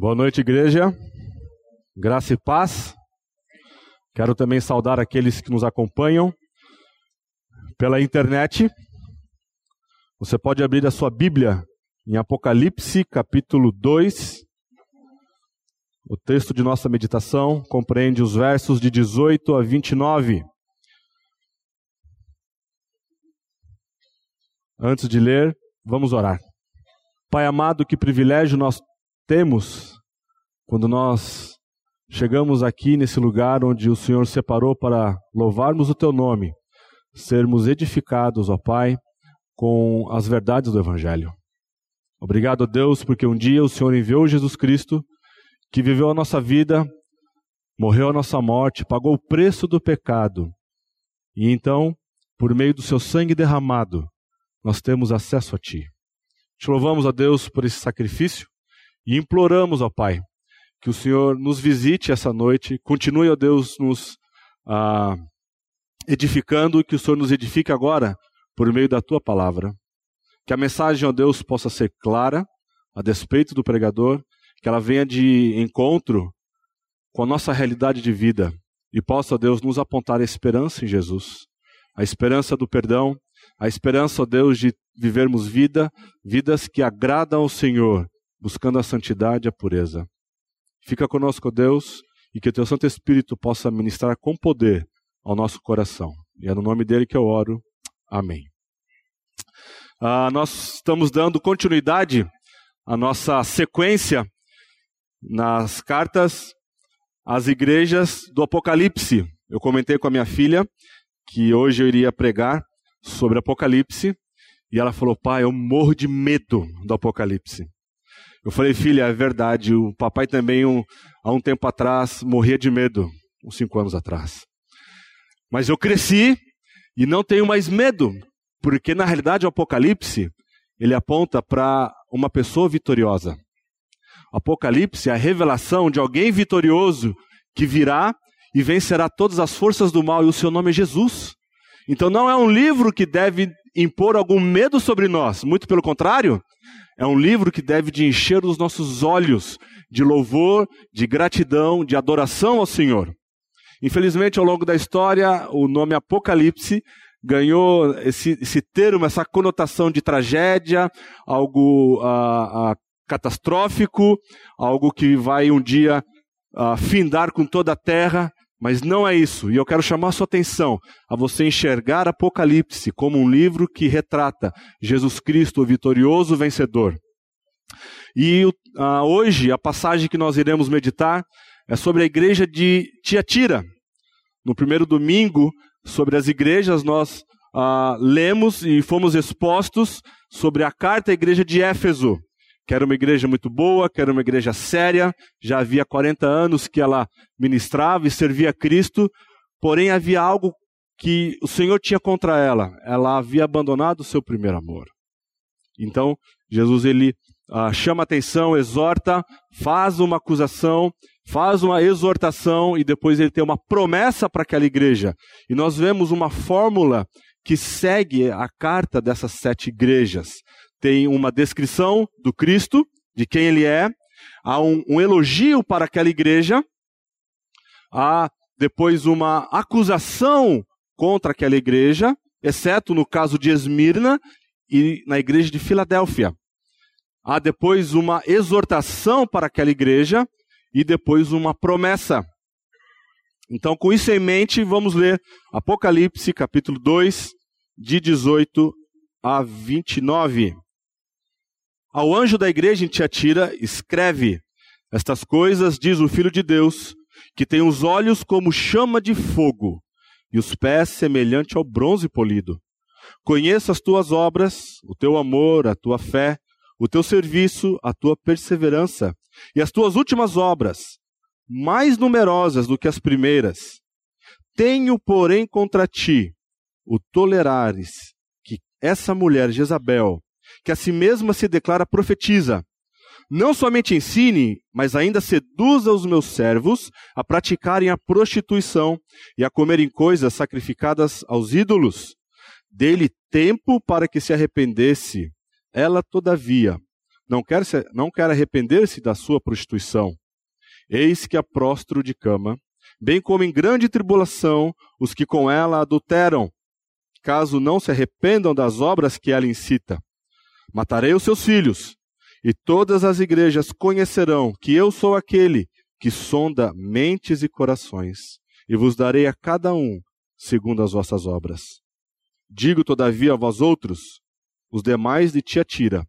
Boa noite, igreja. Graça e paz. Quero também saudar aqueles que nos acompanham pela internet. Você pode abrir a sua Bíblia em Apocalipse, capítulo 2. O texto de nossa meditação compreende os versos de 18 a 29. Antes de ler, vamos orar. Pai amado, que privilégio nós temos quando nós chegamos aqui nesse lugar onde o Senhor separou para louvarmos o teu nome, sermos edificados, ó Pai, com as verdades do Evangelho. Obrigado, Deus, porque um dia o Senhor enviou Jesus Cristo, que viveu a nossa vida, morreu a nossa morte, pagou o preço do pecado. E então, por meio do seu sangue derramado, nós temos acesso a Ti. Te louvamos, a Deus, por esse sacrifício e imploramos, ó Pai, que o Senhor nos visite essa noite, continue, ó Deus, nos ah, edificando, que o Senhor nos edifique agora por meio da tua palavra. Que a mensagem, ó Deus, possa ser clara, a despeito do pregador, que ela venha de encontro com a nossa realidade de vida. E possa, ó Deus, nos apontar a esperança em Jesus, a esperança do perdão, a esperança, ó Deus, de vivermos vida, vidas que agradam ao Senhor buscando a santidade e a pureza. Fica conosco, Deus, e que o teu Santo Espírito possa ministrar com poder ao nosso coração. E é no nome dele que eu oro. Amém. Ah, nós estamos dando continuidade à nossa sequência nas cartas às igrejas do Apocalipse. Eu comentei com a minha filha que hoje eu iria pregar sobre Apocalipse e ela falou: pai, eu morro de medo do Apocalipse. Eu falei, filha, é verdade. O papai também, um, há um tempo atrás, morria de medo, uns cinco anos atrás. Mas eu cresci e não tenho mais medo, porque na realidade o Apocalipse ele aponta para uma pessoa vitoriosa. O Apocalipse é a revelação de alguém vitorioso que virá e vencerá todas as forças do mal, e o seu nome é Jesus. Então não é um livro que deve impor algum medo sobre nós, muito pelo contrário, é um livro que deve de encher os nossos olhos de louvor, de gratidão, de adoração ao Senhor. Infelizmente, ao longo da história, o nome Apocalipse ganhou esse, esse termo, essa conotação de tragédia, algo ah, ah, catastrófico, algo que vai um dia ah, findar com toda a terra. Mas não é isso. E eu quero chamar sua atenção a você enxergar Apocalipse como um livro que retrata Jesus Cristo, o vitorioso vencedor. E uh, hoje a passagem que nós iremos meditar é sobre a igreja de Tiatira. No primeiro domingo, sobre as igrejas, nós uh, lemos e fomos expostos sobre a carta à igreja de Éfeso que era uma igreja muito boa, que era uma igreja séria, já havia 40 anos que ela ministrava e servia a Cristo, porém havia algo que o Senhor tinha contra ela, ela havia abandonado o seu primeiro amor. Então, Jesus ele ah, chama atenção, exorta, faz uma acusação, faz uma exortação e depois ele tem uma promessa para aquela igreja. E nós vemos uma fórmula que segue a carta dessas sete igrejas tem uma descrição do Cristo, de quem ele é, há um, um elogio para aquela igreja, há depois uma acusação contra aquela igreja, exceto no caso de Esmirna e na igreja de Filadélfia. Há depois uma exortação para aquela igreja e depois uma promessa. Então, com isso em mente, vamos ler Apocalipse, capítulo 2, de 18 a 29. Ao anjo da igreja em Tiatira, escreve: Estas coisas diz o Filho de Deus, que tem os olhos como chama de fogo e os pés semelhante ao bronze polido. Conheço as tuas obras, o teu amor, a tua fé, o teu serviço, a tua perseverança e as tuas últimas obras, mais numerosas do que as primeiras. Tenho, porém, contra ti o tolerares que essa mulher Jezabel, que a si mesma se declara profetiza. Não somente ensine, mas ainda seduza os meus servos a praticarem a prostituição e a comerem coisas sacrificadas aos ídolos. Dele tempo para que se arrependesse. Ela, todavia, não quer, não quer arrepender-se da sua prostituição. Eis que a prostro de cama, bem como em grande tribulação os que com ela adulteram, caso não se arrependam das obras que ela incita. Matarei os seus filhos, e todas as igrejas conhecerão que eu sou aquele que sonda mentes e corações, e vos darei a cada um segundo as vossas obras. Digo, todavia, a vós outros, os demais de Tiatira,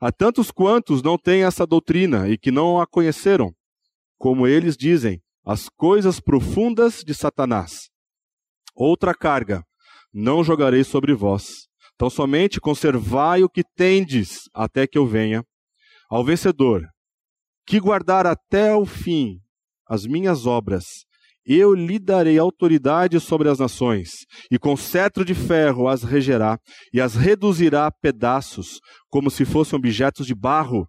a tantos quantos não têm essa doutrina e que não a conheceram, como eles dizem, as coisas profundas de Satanás. Outra carga não jogarei sobre vós. Então somente conservai o que tendes até que eu venha. Ao vencedor, que guardar até o fim as minhas obras, eu lhe darei autoridade sobre as nações, e com cetro de ferro as regerá, e as reduzirá a pedaços, como se fossem objetos de barro.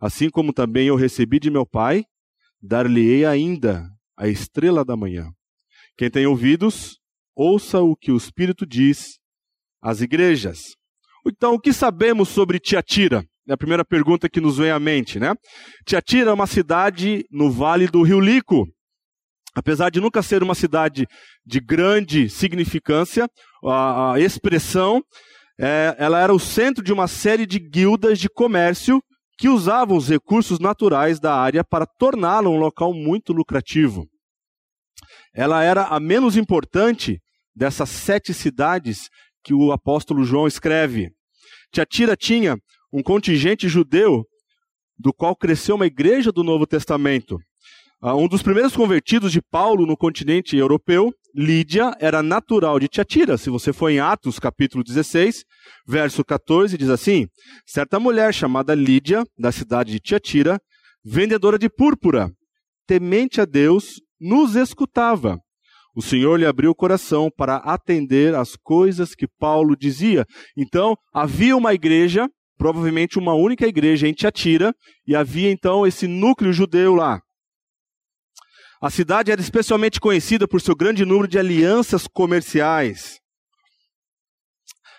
Assim como também eu recebi de meu Pai, dar-lhe-ei ainda a estrela da manhã. Quem tem ouvidos, ouça o que o Espírito diz às igrejas. Então, o que sabemos sobre Tiatira? É a primeira pergunta que nos vem à mente, né? Tiatira é uma cidade no vale do Rio Lico. Apesar de nunca ser uma cidade de grande significância, a, a expressão, é, ela era o centro de uma série de guildas de comércio que usavam os recursos naturais da área para torná-la um local muito lucrativo. Ela era a menos importante dessas sete cidades que o apóstolo João escreve. Tiatira tinha um contingente judeu do qual cresceu uma igreja do Novo Testamento. Uh, um dos primeiros convertidos de Paulo no continente europeu, Lídia, era natural de Tiatira. Se você for em Atos, capítulo 16, verso 14, diz assim: Certa mulher chamada Lídia, da cidade de Tiatira, vendedora de púrpura, temente a Deus, nos escutava. O Senhor lhe abriu o coração para atender às coisas que Paulo dizia. Então, havia uma igreja, provavelmente uma única igreja em Tiatira, e havia então esse núcleo judeu lá. A cidade era especialmente conhecida por seu grande número de alianças comerciais.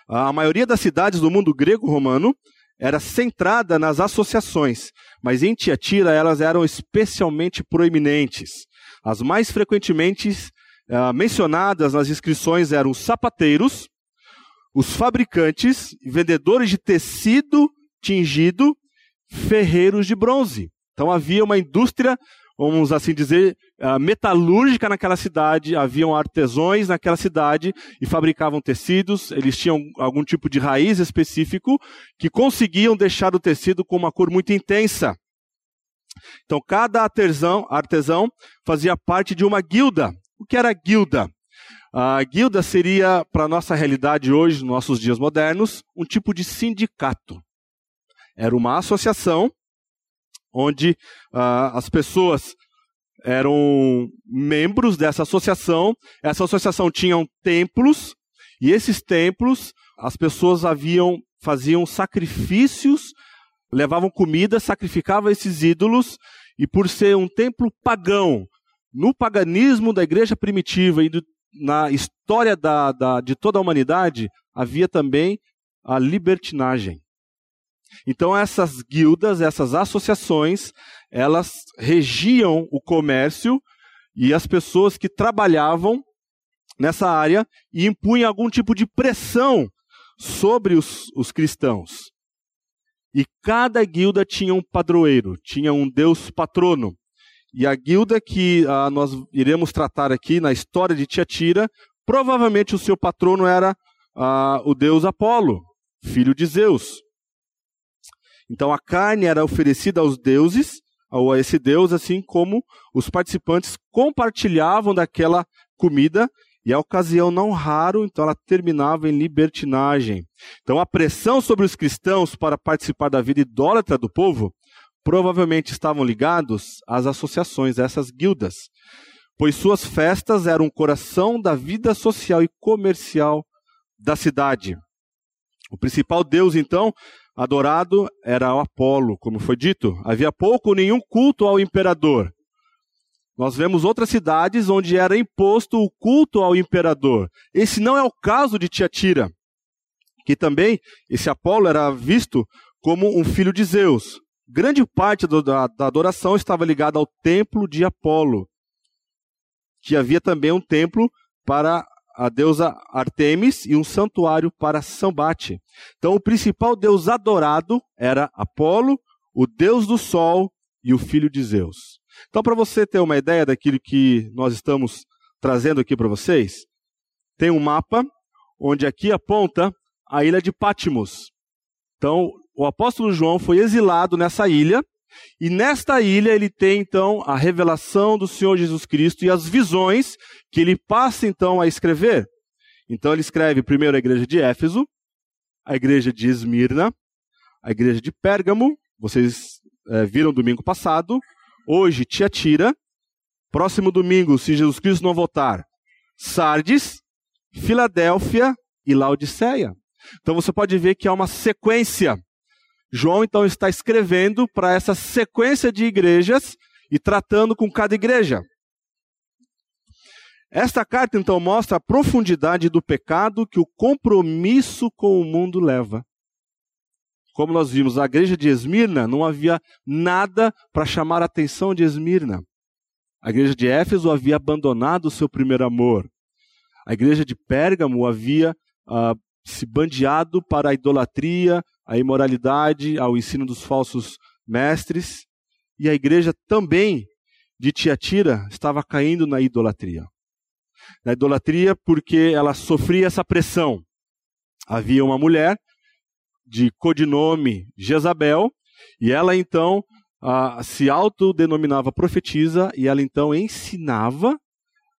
A maioria das cidades do mundo grego-romano era centrada nas associações, mas em Tiatira elas eram especialmente proeminentes. As mais frequentemente uh, mencionadas nas inscrições eram os sapateiros, os fabricantes, vendedores de tecido tingido, ferreiros de bronze. Então havia uma indústria, vamos assim dizer, uh, metalúrgica naquela cidade, haviam artesãos naquela cidade e fabricavam tecidos, eles tinham algum tipo de raiz específico que conseguiam deixar o tecido com uma cor muito intensa. Então, cada artesão, artesão fazia parte de uma guilda. O que era guilda? A guilda seria, para a nossa realidade hoje, nos nossos dias modernos, um tipo de sindicato. Era uma associação onde uh, as pessoas eram membros dessa associação. Essa associação tinha templos e esses templos as pessoas haviam faziam sacrifícios levavam comida, sacrificavam esses ídolos, e por ser um templo pagão, no paganismo da igreja primitiva e do, na história da, da, de toda a humanidade, havia também a libertinagem. Então essas guildas, essas associações, elas regiam o comércio e as pessoas que trabalhavam nessa área e impunham algum tipo de pressão sobre os, os cristãos. E cada guilda tinha um padroeiro, tinha um deus patrono. E a guilda que ah, nós iremos tratar aqui na história de Tiatira, provavelmente o seu patrono era ah, o deus Apolo, filho de Zeus. Então a carne era oferecida aos deuses, ou a esse deus, assim como os participantes compartilhavam daquela comida e a ocasião não raro, então ela terminava em libertinagem. Então a pressão sobre os cristãos para participar da vida idólatra do povo provavelmente estavam ligados às associações, essas guildas, pois suas festas eram o coração da vida social e comercial da cidade. O principal deus, então, adorado era o Apolo, como foi dito. Havia pouco ou nenhum culto ao imperador. Nós vemos outras cidades onde era imposto o culto ao imperador. Esse não é o caso de Tiatira, que também esse Apolo era visto como um filho de Zeus. Grande parte do, da, da adoração estava ligada ao templo de Apolo, que havia também um templo para a deusa Artemis e um santuário para Sambate. Então, o principal deus adorado era Apolo, o deus do sol e o filho de Zeus. Então, para você ter uma ideia daquilo que nós estamos trazendo aqui para vocês, tem um mapa onde aqui aponta a ilha de Patmos. Então, o apóstolo João foi exilado nessa ilha, e nesta ilha ele tem então a revelação do Senhor Jesus Cristo e as visões que ele passa então a escrever. Então ele escreve primeiro a igreja de Éfeso, a igreja de Esmirna, a igreja de Pérgamo, vocês é, viram domingo passado, hoje Tiatira, próximo domingo, se Jesus Cristo não voltar, Sardes, Filadélfia e Laodiceia. Então você pode ver que há uma sequência. João então está escrevendo para essa sequência de igrejas e tratando com cada igreja. Esta carta então mostra a profundidade do pecado que o compromisso com o mundo leva. Como nós vimos, a igreja de Esmirna não havia nada para chamar a atenção de Esmirna. A igreja de Éfeso havia abandonado o seu primeiro amor. A igreja de Pérgamo havia uh, se bandeado para a idolatria, a imoralidade, ao ensino dos falsos mestres. E a igreja também de Tiatira estava caindo na idolatria. Na idolatria porque ela sofria essa pressão. Havia uma mulher de codinome Jezabel, e ela então uh, se autodenominava profetisa, e ela então ensinava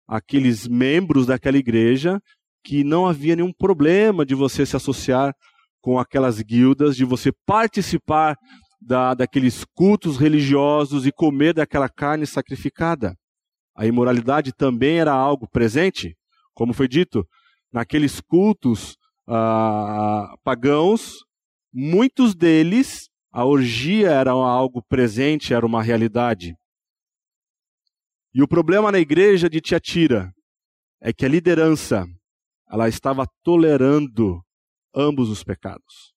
aqueles membros daquela igreja que não havia nenhum problema de você se associar com aquelas guildas, de você participar da, daqueles cultos religiosos e comer daquela carne sacrificada. A imoralidade também era algo presente, como foi dito, naqueles cultos ah, pagãos, muitos deles, a orgia era algo presente, era uma realidade. E o problema na igreja de Tiatira é que a liderança ela estava tolerando ambos os pecados.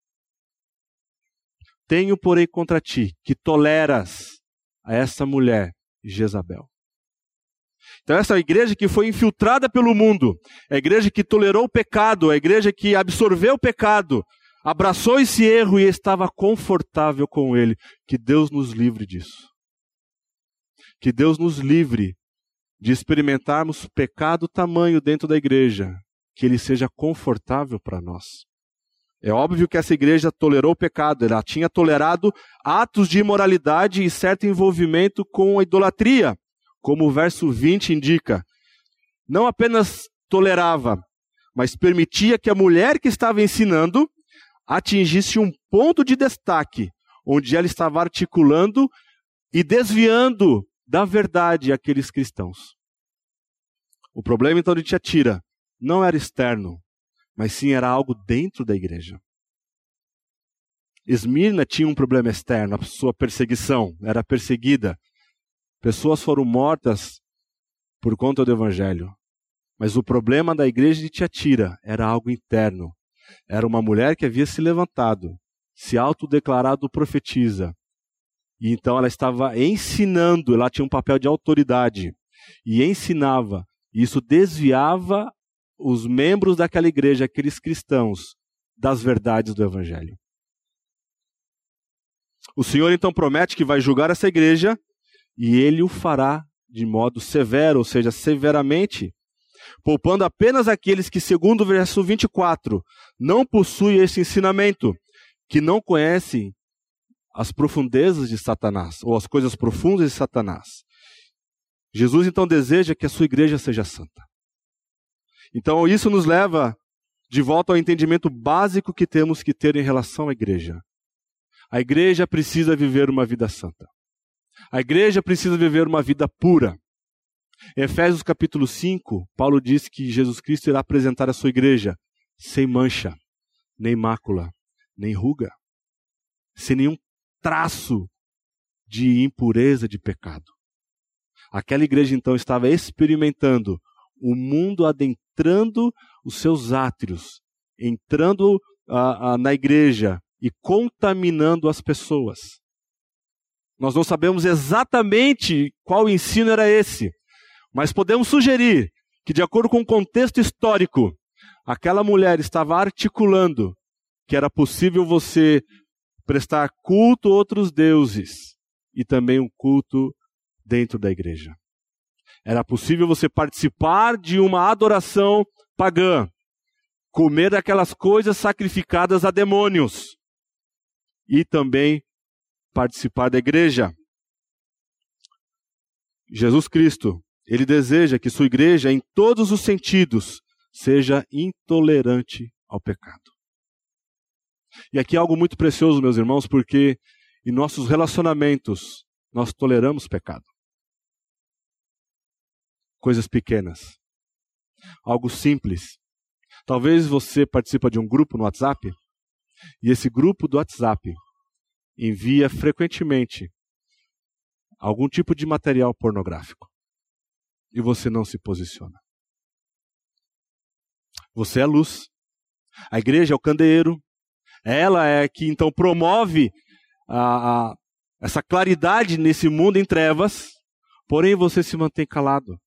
Tenho, porém, contra ti que toleras a essa mulher, Jezabel. Então, essa é igreja que foi infiltrada pelo mundo, é a igreja que tolerou o pecado, é a igreja que absorveu o pecado, abraçou esse erro e estava confortável com ele. Que Deus nos livre disso. Que Deus nos livre de experimentarmos pecado tamanho dentro da igreja, que ele seja confortável para nós. É óbvio que essa igreja tolerou o pecado, ela tinha tolerado atos de imoralidade e certo envolvimento com a idolatria, como o verso 20 indica. Não apenas tolerava, mas permitia que a mulher que estava ensinando atingisse um ponto de destaque, onde ela estava articulando e desviando da verdade aqueles cristãos. O problema então de Tiatira não era externo, mas sim era algo dentro da igreja. Esmirna tinha um problema externo, a sua perseguição, era perseguida. Pessoas foram mortas por conta do evangelho. Mas o problema da igreja de Tiatira era algo interno. Era uma mulher que havia se levantado, se autodeclarado profetisa. E então ela estava ensinando, ela tinha um papel de autoridade e ensinava. E isso desviava os membros daquela igreja, aqueles cristãos, das verdades do Evangelho. O Senhor então promete que vai julgar essa igreja e ele o fará de modo severo, ou seja, severamente, poupando apenas aqueles que, segundo o verso 24, não possuem esse ensinamento, que não conhecem as profundezas de Satanás, ou as coisas profundas de Satanás. Jesus então deseja que a sua igreja seja santa. Então, isso nos leva de volta ao entendimento básico que temos que ter em relação à igreja. A igreja precisa viver uma vida santa. A igreja precisa viver uma vida pura. Em Efésios capítulo 5, Paulo diz que Jesus Cristo irá apresentar a sua igreja sem mancha, nem mácula, nem ruga, sem nenhum traço de impureza de pecado. Aquela igreja então estava experimentando o mundo adentrando os seus átrios, entrando uh, uh, na igreja e contaminando as pessoas. Nós não sabemos exatamente qual ensino era esse, mas podemos sugerir que, de acordo com o contexto histórico, aquela mulher estava articulando que era possível você prestar culto a outros deuses e também um culto dentro da igreja. Era possível você participar de uma adoração pagã, comer aquelas coisas sacrificadas a demônios e também participar da igreja. Jesus Cristo, ele deseja que sua igreja, em todos os sentidos, seja intolerante ao pecado. E aqui é algo muito precioso, meus irmãos, porque em nossos relacionamentos nós toleramos pecado. Coisas pequenas. Algo simples. Talvez você participa de um grupo no WhatsApp e esse grupo do WhatsApp envia frequentemente algum tipo de material pornográfico e você não se posiciona. Você é luz. A igreja é o candeeiro. Ela é que então promove a, a, essa claridade nesse mundo em trevas, porém você se mantém calado.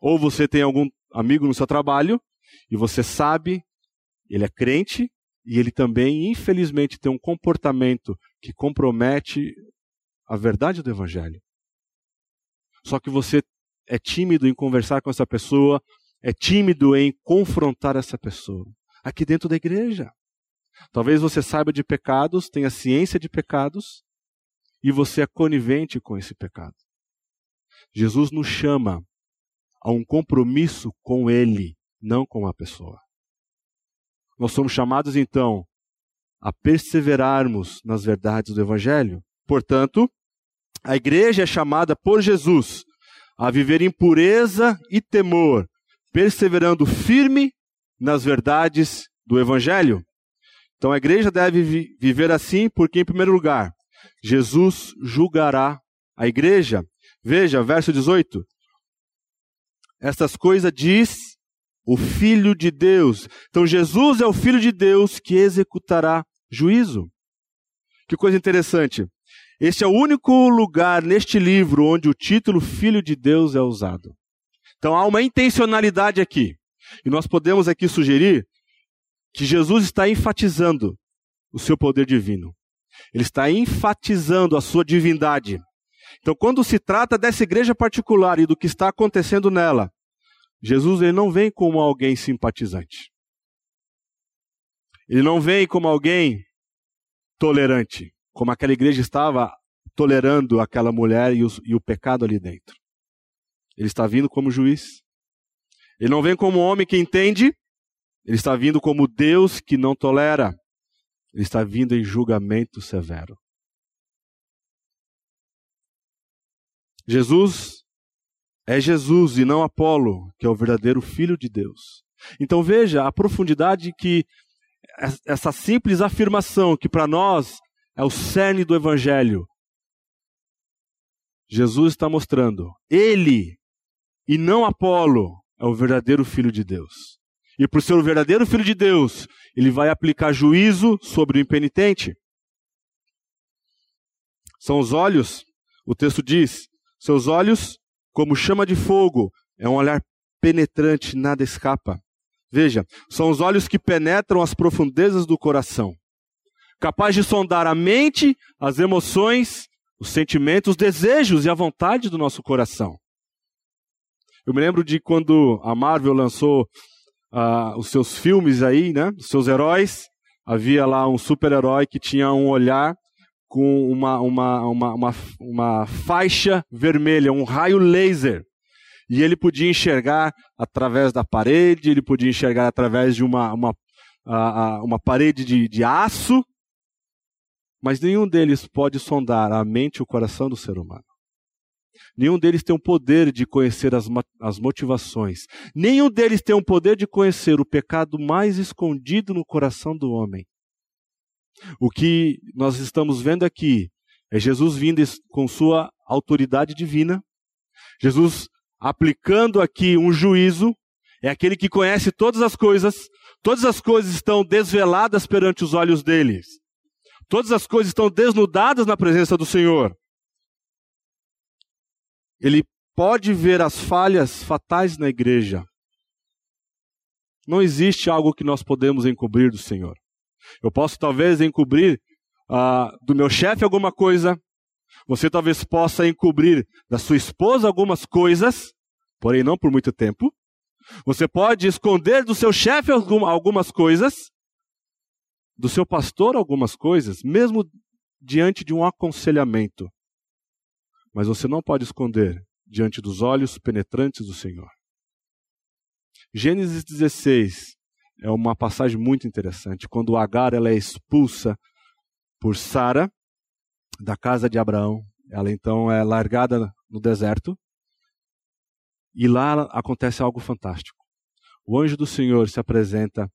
Ou você tem algum amigo no seu trabalho e você sabe, ele é crente e ele também, infelizmente, tem um comportamento que compromete a verdade do Evangelho. Só que você é tímido em conversar com essa pessoa, é tímido em confrontar essa pessoa. Aqui dentro da igreja. Talvez você saiba de pecados, tenha ciência de pecados, e você é conivente com esse pecado. Jesus nos chama a um compromisso com Ele, não com a pessoa. Nós somos chamados então a perseverarmos nas verdades do Evangelho. Portanto, a igreja é chamada por Jesus a viver em pureza e temor, perseverando firme nas verdades do Evangelho. Então a igreja deve vi viver assim, porque, em primeiro lugar, Jesus julgará a igreja. Veja, verso 18. Estas coisas diz o Filho de Deus. Então Jesus é o Filho de Deus que executará juízo. Que coisa interessante. Este é o único lugar neste livro onde o título Filho de Deus é usado. Então há uma intencionalidade aqui. E nós podemos aqui sugerir que Jesus está enfatizando o seu poder divino. Ele está enfatizando a sua divindade. Então, quando se trata dessa igreja particular e do que está acontecendo nela, Jesus ele não vem como alguém simpatizante. Ele não vem como alguém tolerante, como aquela igreja estava tolerando aquela mulher e o, e o pecado ali dentro. Ele está vindo como juiz. Ele não vem como homem que entende, ele está vindo como Deus que não tolera. Ele está vindo em julgamento severo. Jesus é Jesus e não Apolo, que é o verdadeiro Filho de Deus. Então veja a profundidade que essa simples afirmação, que para nós é o cerne do Evangelho, Jesus está mostrando. Ele e não Apolo é o verdadeiro Filho de Deus. E por ser o verdadeiro Filho de Deus, ele vai aplicar juízo sobre o impenitente. São os olhos, o texto diz, seus olhos como chama de fogo, é um olhar penetrante, nada escapa. Veja, são os olhos que penetram as profundezas do coração, capaz de sondar a mente, as emoções, os sentimentos, os desejos e a vontade do nosso coração. Eu me lembro de quando a Marvel lançou uh, os seus filmes aí, né, os seus heróis, havia lá um super-herói que tinha um olhar com uma, uma, uma, uma, uma faixa vermelha, um raio laser. E ele podia enxergar através da parede, ele podia enxergar através de uma, uma, uma parede de, de aço, mas nenhum deles pode sondar a mente e o coração do ser humano. Nenhum deles tem o poder de conhecer as, as motivações. Nenhum deles tem o poder de conhecer o pecado mais escondido no coração do homem. O que nós estamos vendo aqui é Jesus vindo com sua autoridade divina, Jesus aplicando aqui um juízo, é aquele que conhece todas as coisas, Todas as coisas estão desveladas perante os olhos deles. Todas as coisas estão desnudadas na presença do Senhor. Ele pode ver as falhas fatais na igreja. Não existe algo que nós podemos encobrir do Senhor. Eu posso talvez encobrir uh, do meu chefe alguma coisa, você talvez possa encobrir da sua esposa algumas coisas, porém não por muito tempo. Você pode esconder do seu chefe algumas coisas, do seu pastor algumas coisas, mesmo diante de um aconselhamento. Mas você não pode esconder diante dos olhos penetrantes do Senhor. Gênesis 16 é uma passagem muito interessante. Quando Agar ela é expulsa por Sara da casa de Abraão, ela então é largada no deserto. E lá acontece algo fantástico. O anjo do Senhor se apresenta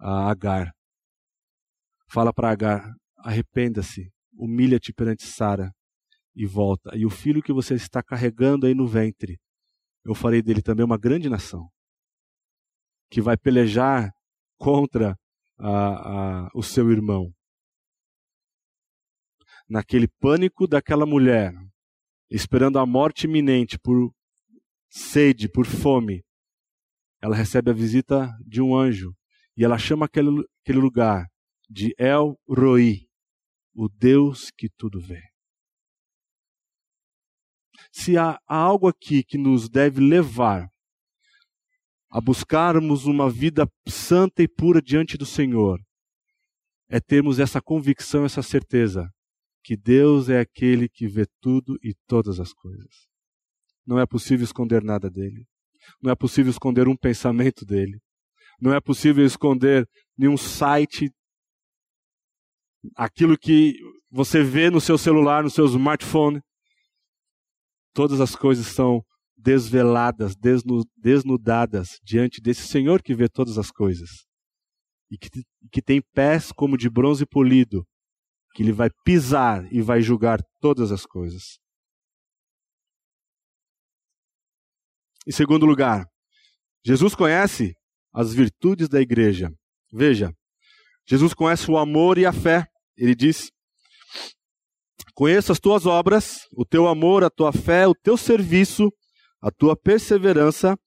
a Agar. Fala para Agar: arrependa-se, humilha-te perante Sara e volta. E o filho que você está carregando aí no ventre, eu farei dele também uma grande nação, que vai pelejar contra a, a, o seu irmão. Naquele pânico daquela mulher, esperando a morte iminente por sede, por fome, ela recebe a visita de um anjo e ela chama aquele, aquele lugar de El Roi, o Deus que tudo vê se há algo aqui que nos deve levar a buscarmos uma vida santa e pura diante do Senhor, é termos essa convicção, essa certeza que Deus é aquele que vê tudo e todas as coisas. Não é possível esconder nada dele. Não é possível esconder um pensamento dele. Não é possível esconder nenhum site, aquilo que você vê no seu celular, no seu smartphone. Todas as coisas são desveladas, desnudadas diante desse Senhor que vê todas as coisas. E que, que tem pés como de bronze polido, que ele vai pisar e vai julgar todas as coisas. Em segundo lugar, Jesus conhece as virtudes da igreja. Veja, Jesus conhece o amor e a fé. Ele diz: Conheço as tuas obras, o teu amor, a tua fé, o teu serviço, a tua perseverança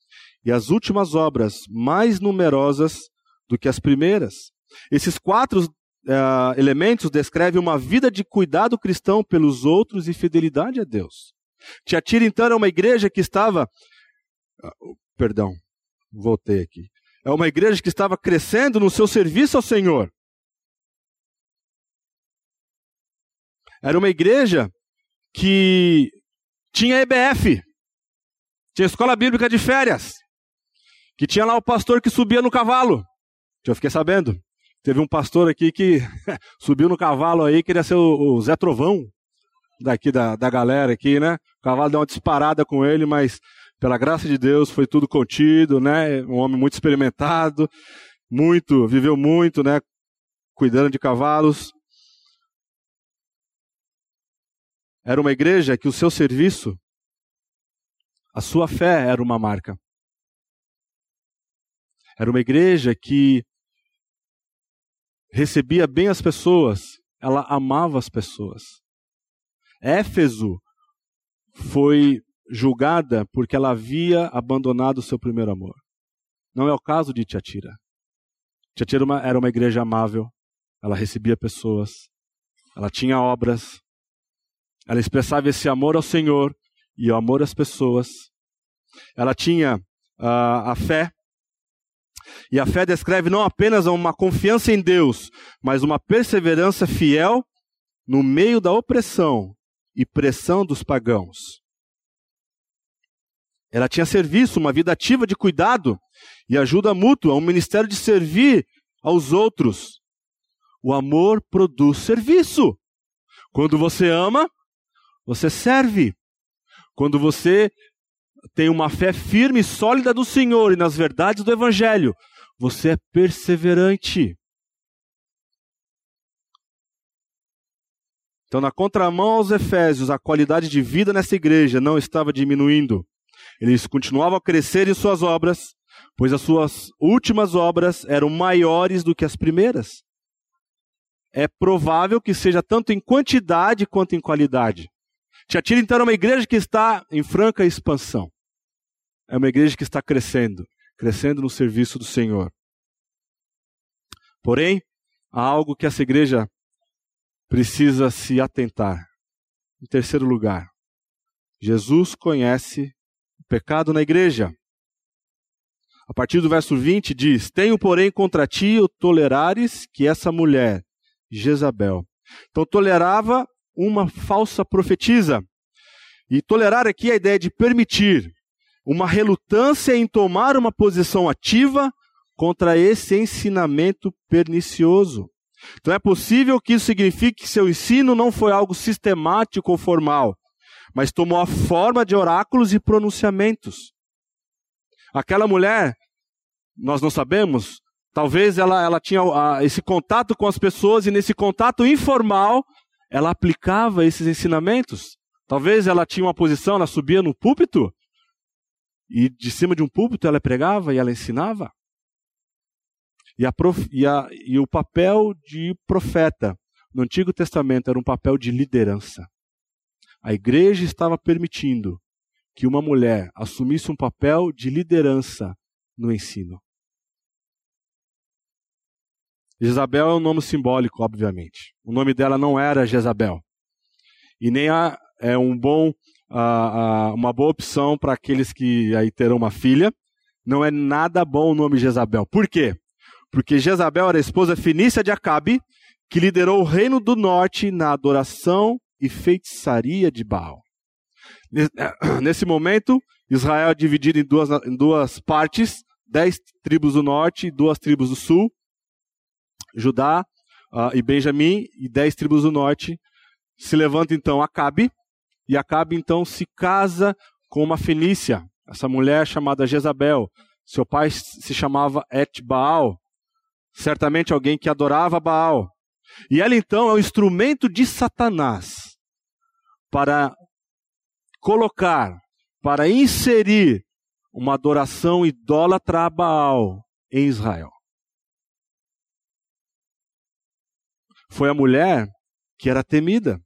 e as últimas obras mais numerosas do que as primeiras. Esses quatro uh, elementos descrevem uma vida de cuidado cristão pelos outros e fidelidade a Deus. Tiatira, então, era uma igreja que estava. Uh, perdão, voltei aqui. É uma igreja que estava crescendo no seu serviço ao Senhor. Era uma igreja que tinha EBF, tinha escola bíblica de férias, que tinha lá o pastor que subia no cavalo. Eu fiquei sabendo. Teve um pastor aqui que subiu no cavalo aí, queria ser o, o Zé Trovão daqui da, da galera aqui, né? O cavalo deu uma disparada com ele, mas pela graça de Deus foi tudo contido, né? Um homem muito experimentado, muito, viveu muito, né? Cuidando de cavalos. Era uma igreja que o seu serviço, a sua fé era uma marca. Era uma igreja que recebia bem as pessoas, ela amava as pessoas. Éfeso foi julgada porque ela havia abandonado o seu primeiro amor. Não é o caso de Tiatira. Tiatira era uma igreja amável, ela recebia pessoas, ela tinha obras, ela expressava esse amor ao Senhor e o amor às pessoas. Ela tinha uh, a fé. E a fé descreve não apenas uma confiança em Deus, mas uma perseverança fiel no meio da opressão e pressão dos pagãos. Ela tinha serviço, uma vida ativa de cuidado e ajuda mútua, um ministério de servir aos outros. O amor produz serviço. Quando você ama, você serve. Quando você tem uma fé firme e sólida do Senhor e nas verdades do Evangelho, você é perseverante. Então, na contramão aos Efésios, a qualidade de vida nessa igreja não estava diminuindo. Eles continuavam a crescer em suas obras, pois as suas últimas obras eram maiores do que as primeiras. É provável que seja tanto em quantidade quanto em qualidade. Tiatira, então, é uma igreja que está em franca expansão. É uma igreja que está crescendo, crescendo no serviço do Senhor. Porém, há algo que essa igreja precisa se atentar. Em terceiro lugar, Jesus conhece o pecado na igreja. A partir do verso 20 diz: Tenho, porém, contra ti o tolerares que essa mulher, Jezabel. Então, tolerava uma falsa profetisa. E tolerar aqui a ideia de permitir uma relutância em tomar uma posição ativa contra esse ensinamento pernicioso. Então é possível que isso signifique que seu ensino não foi algo sistemático ou formal, mas tomou a forma de oráculos e pronunciamentos. Aquela mulher, nós não sabemos, talvez ela, ela tinha uh, esse contato com as pessoas e nesse contato informal ela aplicava esses ensinamentos. Talvez ela tinha uma posição, ela subia no púlpito e de cima de um púlpito ela pregava e ela ensinava. E, prof, e, a, e o papel de profeta no Antigo Testamento era um papel de liderança. A igreja estava permitindo que uma mulher assumisse um papel de liderança no ensino. Jezabel é um nome simbólico, obviamente. O nome dela não era Jezabel. E nem a, é um bom, uh, uh, uma boa opção para aqueles que aí terão uma filha. Não é nada bom o nome Jezabel. Por quê? Porque Jezabel era a esposa finícia de Acabe, que liderou o reino do norte na adoração e feitiçaria de Baal. Nesse momento, Israel é dividido em duas, em duas partes, dez tribos do norte e duas tribos do sul. Judá uh, e Benjamim e dez tribos do norte. Se levanta então Acabe, e Acabe então se casa com uma fenícia, essa mulher chamada Jezabel. Seu pai se chamava Etbaal, certamente alguém que adorava Baal. E ela então é o instrumento de Satanás para colocar, para inserir uma adoração idólatra a Baal em Israel. Foi a mulher que era temida.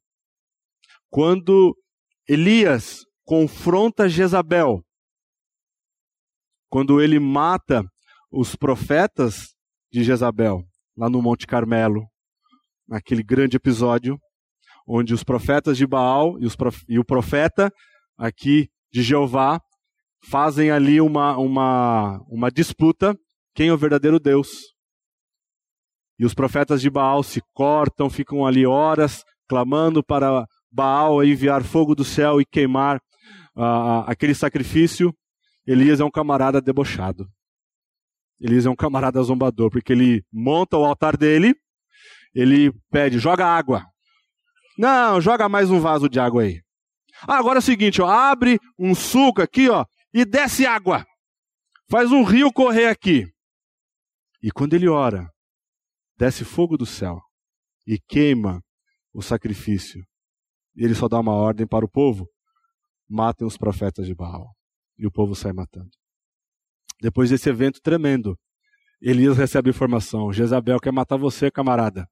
Quando Elias confronta Jezabel, quando ele mata os profetas de Jezabel, lá no Monte Carmelo, naquele grande episódio, onde os profetas de Baal e, prof... e o profeta aqui de Jeová fazem ali uma, uma, uma disputa quem é o verdadeiro Deus. E os profetas de Baal se cortam, ficam ali horas clamando para Baal enviar fogo do céu e queimar uh, aquele sacrifício, Elias é um camarada debochado. Elias é um camarada zombador, porque ele monta o altar dele, ele pede, joga água. Não, joga mais um vaso de água aí. Ah, agora é o seguinte, ó, abre um suco aqui, ó, e desce água. Faz um rio correr aqui. E quando ele ora, desce fogo do céu e queima o sacrifício. E ele só dá uma ordem para o povo: matem os profetas de Baal. E o povo sai matando. Depois desse evento tremendo, Elias recebe informação: Jezabel quer matar você, camarada.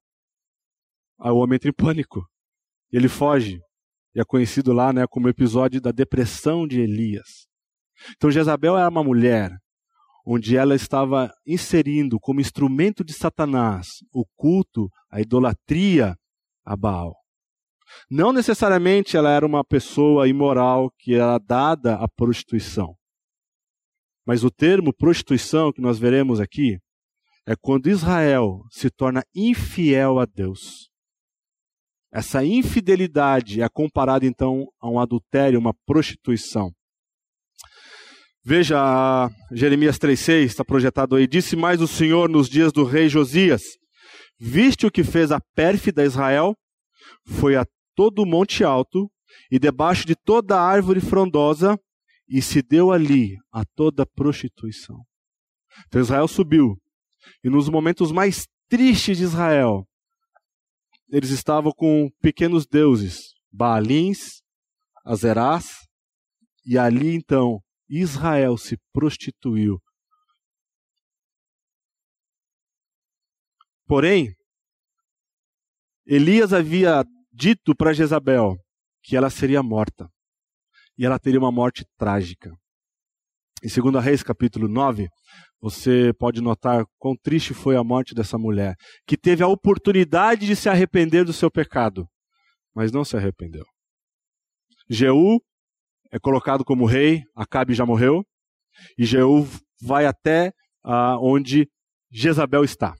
Aí o homem entra em pânico. Ele foge. E é conhecido lá né, como episódio da depressão de Elias. Então Jezabel era uma mulher onde ela estava inserindo como instrumento de Satanás o culto, a idolatria a Baal. Não necessariamente ela era uma pessoa imoral que era dada à prostituição. Mas o termo prostituição que nós veremos aqui é quando Israel se torna infiel a Deus. Essa infidelidade é comparada então a um adultério, uma prostituição. Veja, Jeremias 3,6 está projetado aí. Disse mais o Senhor nos dias do rei Josias: Viste o que fez a pérfida Israel? Foi a todo o monte alto e debaixo de toda árvore frondosa e se deu ali a toda prostituição. Então Israel subiu. E nos momentos mais tristes de Israel, eles estavam com pequenos deuses, Baalins, Azerás, e ali então Israel se prostituiu. Porém, Elias havia dito para Jezabel que ela seria morta. E ela teria uma morte trágica. Em 2 Reis, capítulo 9, você pode notar quão triste foi a morte dessa mulher, que teve a oportunidade de se arrepender do seu pecado, mas não se arrependeu. Jeú é colocado como rei, Acabe já morreu, e Jeú vai até ah, onde Jezabel está.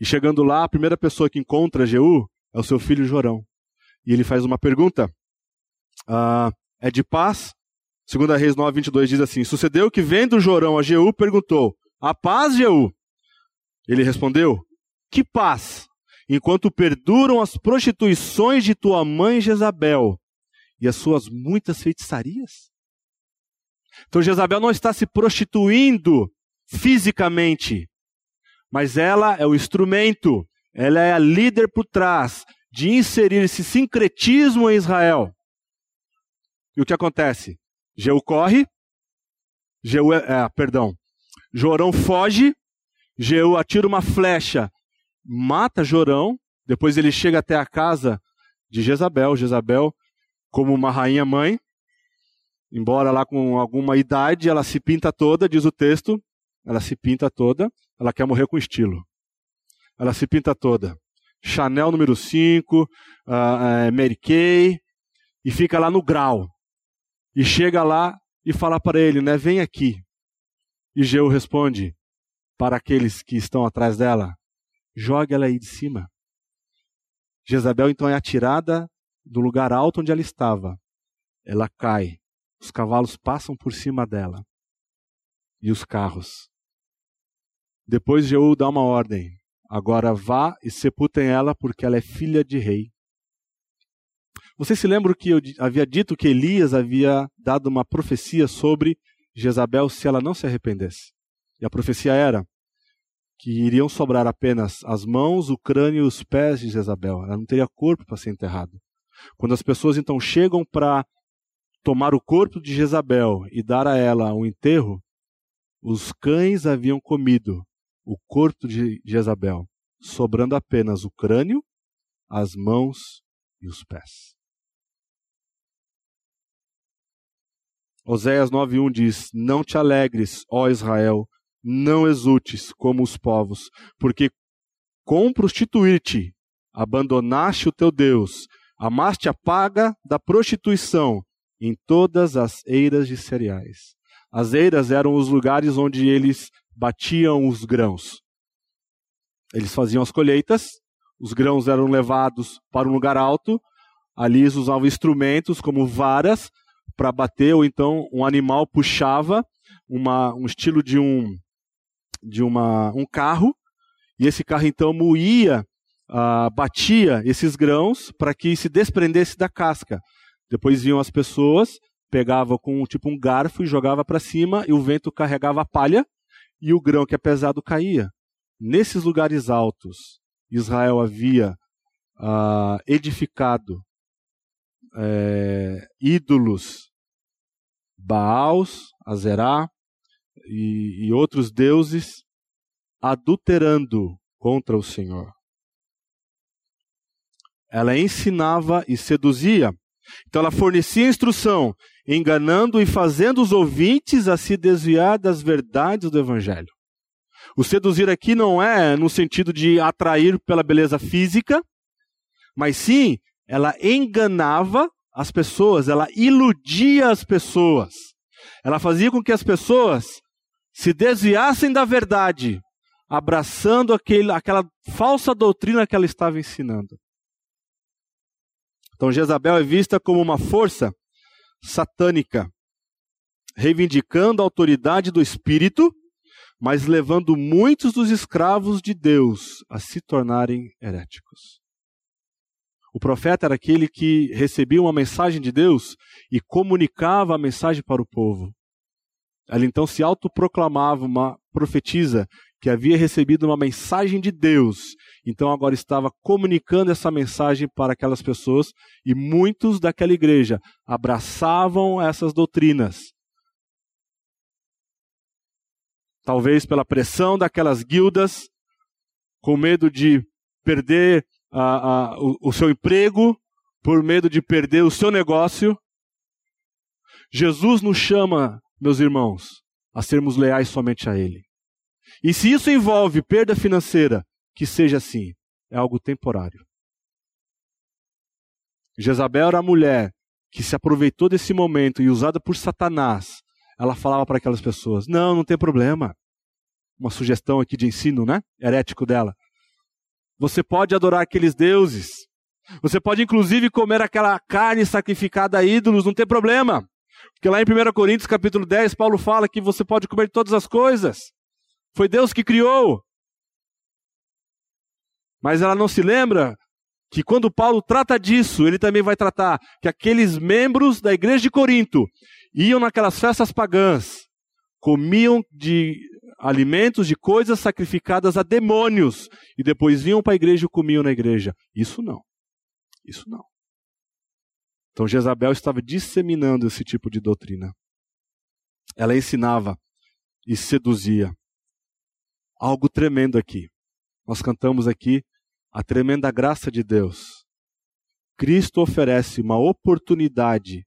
E chegando lá, a primeira pessoa que encontra Jeú é o seu filho Jorão. E ele faz uma pergunta: ah, é de paz? Segunda Reis 9, 22 diz assim: Sucedeu que vendo Jorão a Jeú, perguntou: A paz, Jeú? Ele respondeu: Que paz? Enquanto perduram as prostituições de tua mãe Jezabel e as suas muitas feitiçarias? Então Jezabel não está se prostituindo fisicamente, mas ela é o instrumento, ela é a líder por trás de inserir esse sincretismo em Israel. E o que acontece? Jeú corre, Jeú, é, é, perdão, Jorão foge, Jeú atira uma flecha, mata Jorão, depois ele chega até a casa de Jezabel, Jezabel como uma rainha mãe, embora lá com alguma idade, ela se pinta toda, diz o texto, ela se pinta toda, ela quer morrer com estilo. Ela se pinta toda. Chanel número 5, uh, uh, Mary Kay, e fica lá no grau. E chega lá e fala para ele, né, vem aqui. E Geu responde para aqueles que estão atrás dela, jogue ela aí de cima. Jezabel então é atirada do lugar alto onde ela estava. Ela cai. Os cavalos passam por cima dela. E os carros. Depois Jeú dá uma ordem. Agora vá e sepultem ela, porque ela é filha de rei. Você se lembra que eu havia dito que Elias havia dado uma profecia sobre Jezabel se ela não se arrependesse? E a profecia era que iriam sobrar apenas as mãos, o crânio e os pés de Jezabel. Ela não teria corpo para ser enterrada. Quando as pessoas então chegam para tomar o corpo de Jezabel e dar a ela um enterro, os cães haviam comido o corpo de Jezabel, sobrando apenas o crânio, as mãos e os pés. Oséias 9:1 diz: Não te alegres, ó Israel, não exultes como os povos, porque com prostituir-te abandonaste o teu Deus, amaste a paga da prostituição em todas as eiras de cereais. As eiras eram os lugares onde eles batiam os grãos. Eles faziam as colheitas, os grãos eram levados para um lugar alto, ali eles usavam instrumentos como varas para bater, ou então um animal puxava uma, um estilo de um de uma, um carro, e esse carro então moía, uh, batia esses grãos para que se desprendesse da casca. Depois vinham as pessoas, pegavam com tipo um garfo e jogava para cima, e o vento carregava a palha, e o grão que é pesado caía. Nesses lugares altos, Israel havia uh, edificado é, ídolos, Baals, Azerá e, e outros deuses, adulterando contra o Senhor. Ela ensinava e seduzia. Então ela fornecia instrução, enganando e fazendo os ouvintes a se desviar das verdades do Evangelho. O seduzir aqui não é no sentido de atrair pela beleza física, mas sim ela enganava as pessoas, ela iludia as pessoas. Ela fazia com que as pessoas se desviassem da verdade, abraçando aquele, aquela falsa doutrina que ela estava ensinando. Então Jezabel é vista como uma força satânica, reivindicando a autoridade do espírito, mas levando muitos dos escravos de Deus a se tornarem heréticos. O profeta era aquele que recebia uma mensagem de Deus e comunicava a mensagem para o povo. Ela então se autoproclamava uma profetisa que havia recebido uma mensagem de Deus. Então agora estava comunicando essa mensagem para aquelas pessoas e muitos daquela igreja abraçavam essas doutrinas. Talvez pela pressão daquelas guildas, com medo de perder o, o seu emprego, por medo de perder o seu negócio. Jesus nos chama, meus irmãos, a sermos leais somente a Ele. E se isso envolve perda financeira, que seja assim, é algo temporário. Jezabel era a mulher que se aproveitou desse momento e usada por Satanás. Ela falava para aquelas pessoas: Não, não tem problema. Uma sugestão aqui de ensino, né? Herético dela. Você pode adorar aqueles deuses. Você pode inclusive comer aquela carne sacrificada a ídolos, não tem problema. Porque lá em 1 Coríntios capítulo 10, Paulo fala que você pode comer todas as coisas. Foi Deus que criou. Mas ela não se lembra que quando Paulo trata disso, ele também vai tratar que aqueles membros da igreja de Corinto iam naquelas festas pagãs, comiam de alimentos, de coisas sacrificadas a demônios, e depois vinham para a igreja e comiam na igreja. Isso não. Isso não. Então Jezabel estava disseminando esse tipo de doutrina. Ela ensinava e seduzia. Algo tremendo aqui. Nós cantamos aqui a tremenda graça de Deus, Cristo oferece uma oportunidade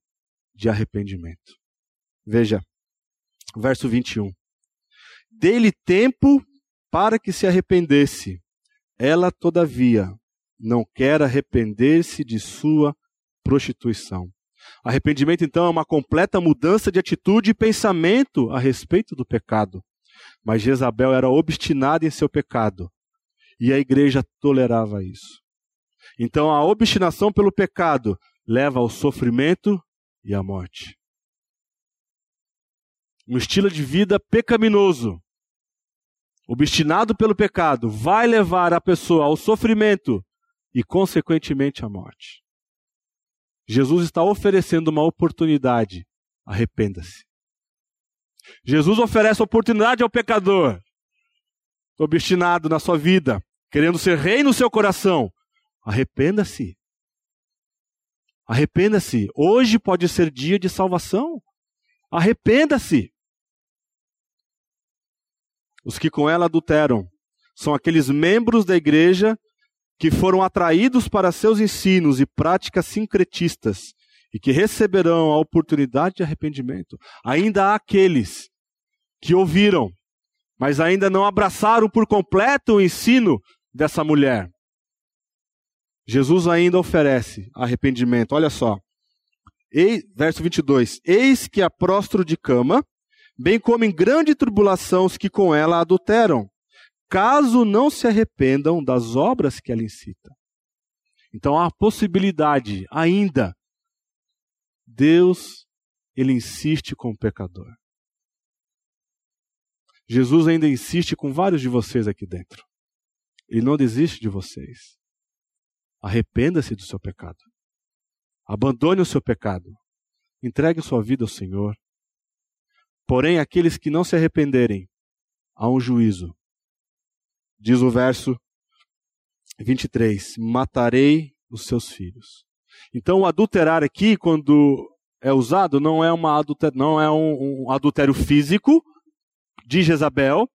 de arrependimento. Veja, verso 21. Dele tempo para que se arrependesse. Ela, todavia, não quer arrepender-se de sua prostituição. Arrependimento, então, é uma completa mudança de atitude e pensamento a respeito do pecado. Mas Jezabel era obstinada em seu pecado e a igreja tolerava isso. Então a obstinação pelo pecado leva ao sofrimento e à morte. Um estilo de vida pecaminoso, obstinado pelo pecado, vai levar a pessoa ao sofrimento e, consequentemente, à morte. Jesus está oferecendo uma oportunidade. Arrependa-se. Jesus oferece oportunidade ao pecador obstinado na sua vida, querendo ser rei no seu coração, arrependa-se. Arrependa-se. Hoje pode ser dia de salvação. Arrependa-se. Os que com ela adulteram são aqueles membros da igreja que foram atraídos para seus ensinos e práticas sincretistas e que receberão a oportunidade de arrependimento. Ainda há aqueles que ouviram mas ainda não abraçaram por completo o ensino dessa mulher. Jesus ainda oferece arrependimento. Olha só. E, verso 22. Eis que a próstro de cama, bem como em grande tribulação os que com ela adulteram, caso não se arrependam das obras que ela incita. Então há possibilidade ainda. Deus, ele insiste com o pecador. Jesus ainda insiste com vários de vocês aqui dentro. Ele não desiste de vocês. Arrependa-se do seu pecado. Abandone o seu pecado. Entregue sua vida ao Senhor. Porém, aqueles que não se arrependerem, há um juízo. Diz o verso 23: Matarei os seus filhos. Então, adulterar aqui, quando é usado, não é, uma adulter... não é um, um adultério físico, de Jezabel,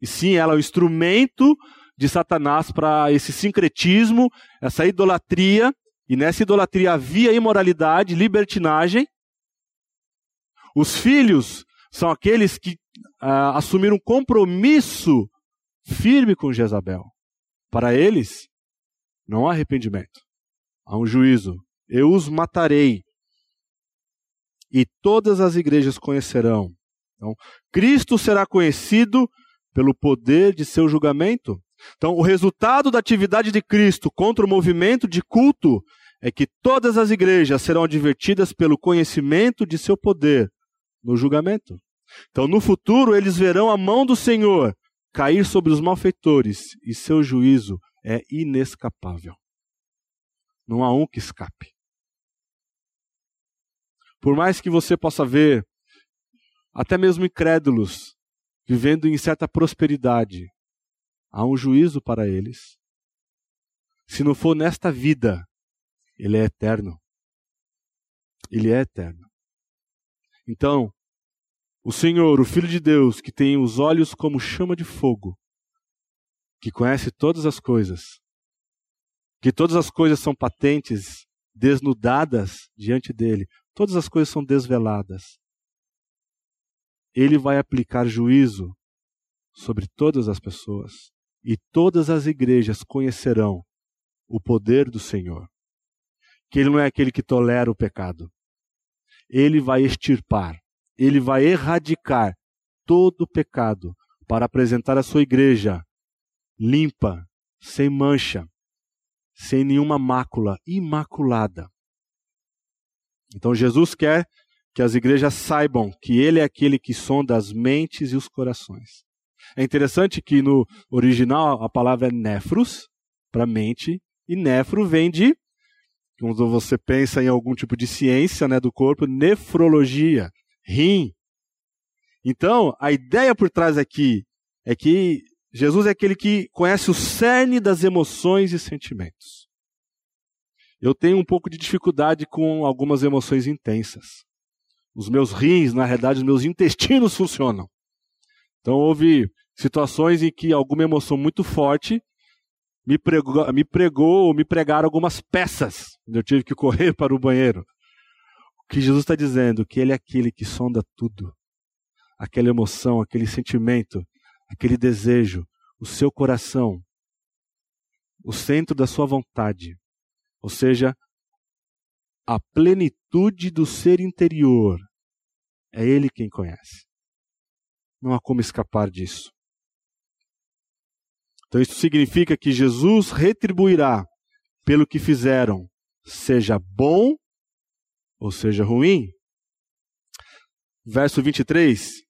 e sim ela é o instrumento de Satanás para esse sincretismo, essa idolatria, e nessa idolatria havia imoralidade, libertinagem. Os filhos são aqueles que uh, assumiram um compromisso firme com Jezabel. Para eles, não há arrependimento, há um juízo. Eu os matarei, e todas as igrejas conhecerão então, Cristo será conhecido pelo poder de seu julgamento. Então, o resultado da atividade de Cristo contra o movimento de culto é que todas as igrejas serão advertidas pelo conhecimento de seu poder no julgamento. Então, no futuro, eles verão a mão do Senhor cair sobre os malfeitores e seu juízo é inescapável. Não há um que escape. Por mais que você possa ver até mesmo incrédulos, vivendo em certa prosperidade, há um juízo para eles. Se não for nesta vida, ele é eterno. Ele é eterno. Então, o Senhor, o Filho de Deus, que tem os olhos como chama de fogo, que conhece todas as coisas, que todas as coisas são patentes, desnudadas diante dele, todas as coisas são desveladas. Ele vai aplicar juízo sobre todas as pessoas, e todas as igrejas conhecerão o poder do Senhor. Que ele não é aquele que tolera o pecado. Ele vai extirpar, ele vai erradicar todo o pecado para apresentar a sua igreja limpa, sem mancha, sem nenhuma mácula, imaculada. Então Jesus quer que as igrejas saibam que Ele é aquele que sonda as mentes e os corações. É interessante que no original a palavra é nefros, para mente, e nefro vem de, quando você pensa em algum tipo de ciência né, do corpo, nefrologia, rim. Então, a ideia por trás aqui é que Jesus é aquele que conhece o cerne das emoções e sentimentos. Eu tenho um pouco de dificuldade com algumas emoções intensas. Os meus rins, na realidade, os meus intestinos funcionam. Então houve situações em que alguma emoção muito forte me pregou, me pregou me pregaram algumas peças. Eu tive que correr para o banheiro. O que Jesus está dizendo? Que Ele é aquele que sonda tudo. Aquela emoção, aquele sentimento aquele desejo, o seu coração, o centro da sua vontade, ou seja, a plenitude do ser interior, é Ele quem conhece. Não há como escapar disso. Então, isso significa que Jesus retribuirá pelo que fizeram, seja bom ou seja ruim. Verso 23: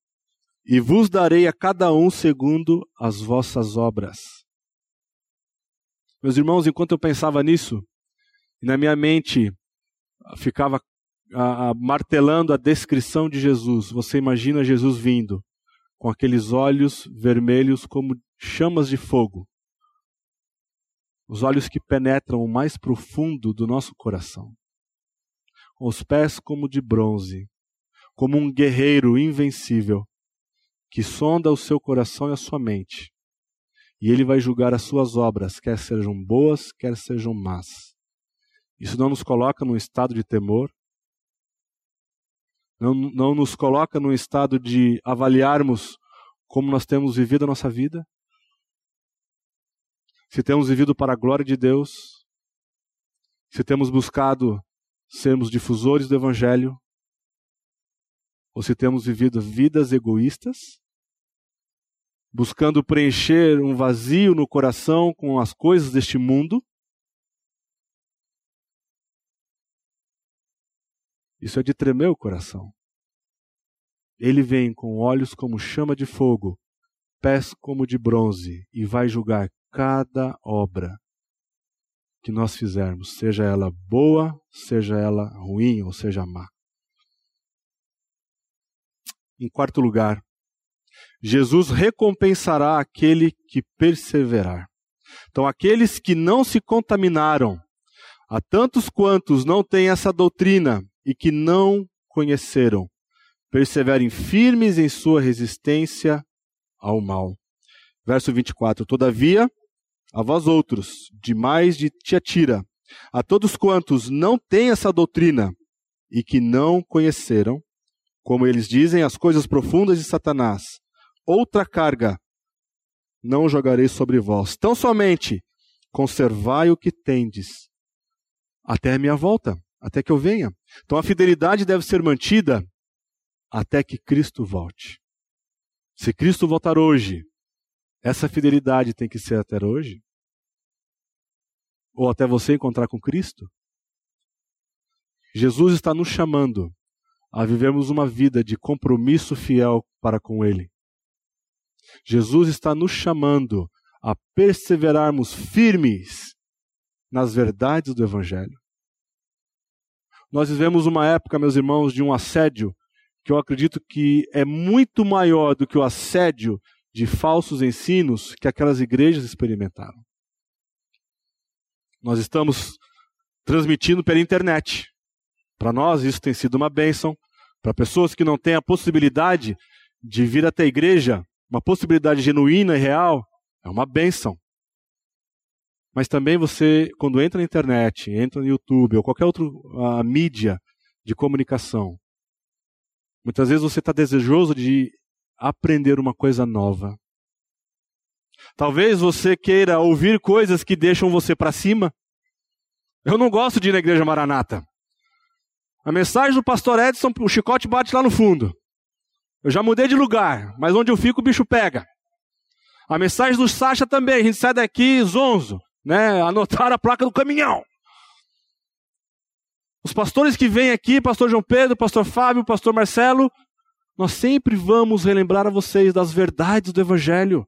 e vos darei a cada um segundo as vossas obras. Meus irmãos, enquanto eu pensava nisso, na minha mente ficava a, a, martelando a descrição de Jesus. Você imagina Jesus vindo com aqueles olhos vermelhos como chamas de fogo. Os olhos que penetram o mais profundo do nosso coração. Os pés como de bronze, como um guerreiro invencível que sonda o seu coração e a sua mente. E ele vai julgar as suas obras, quer sejam boas, quer sejam más. Isso não nos coloca num estado de temor, não, não nos coloca num estado de avaliarmos como nós temos vivido a nossa vida, se temos vivido para a glória de Deus, se temos buscado sermos difusores do Evangelho, ou se temos vivido vidas egoístas, buscando preencher um vazio no coração com as coisas deste mundo. Isso é de tremer o coração. Ele vem com olhos como chama de fogo, pés como de bronze, e vai julgar cada obra que nós fizermos, seja ela boa, seja ela ruim ou seja má. Em quarto lugar, Jesus recompensará aquele que perseverar. Então, aqueles que não se contaminaram, a tantos quantos não têm essa doutrina e que não conheceram, perseverem firmes em sua resistência ao mal. Verso 24: Todavia, a vós outros, demais de Tiatira, a todos quantos não têm essa doutrina e que não conheceram, como eles dizem, as coisas profundas de Satanás. Outra carga não jogarei sobre vós. Tão somente conservai o que tendes até a minha volta, até que eu venha. Então a fidelidade deve ser mantida até que Cristo volte. Se Cristo voltar hoje, essa fidelidade tem que ser até hoje? Ou até você encontrar com Cristo? Jesus está nos chamando a vivermos uma vida de compromisso fiel para com Ele. Jesus está nos chamando a perseverarmos firmes nas verdades do Evangelho. Nós vivemos uma época, meus irmãos, de um assédio que eu acredito que é muito maior do que o assédio de falsos ensinos que aquelas igrejas experimentaram. Nós estamos transmitindo pela internet. Para nós, isso tem sido uma bênção. Para pessoas que não têm a possibilidade de vir até a igreja, uma possibilidade genuína e real, É uma bênção. Mas também você, quando entra na internet, entra no YouTube ou qualquer outra mídia de comunicação, muitas vezes você está desejoso de aprender uma coisa nova. Talvez você queira ouvir coisas que deixam você para cima. Eu não gosto de ir na igreja Maranata. A mensagem do pastor Edson, o chicote bate lá no fundo. Eu já mudei de lugar, mas onde eu fico o bicho pega. A mensagem do Sacha também, a gente sai daqui zonzo, né? Anotar a placa do caminhão. Os pastores que vêm aqui, pastor João Pedro, pastor Fábio, pastor Marcelo, nós sempre vamos relembrar a vocês das verdades do evangelho.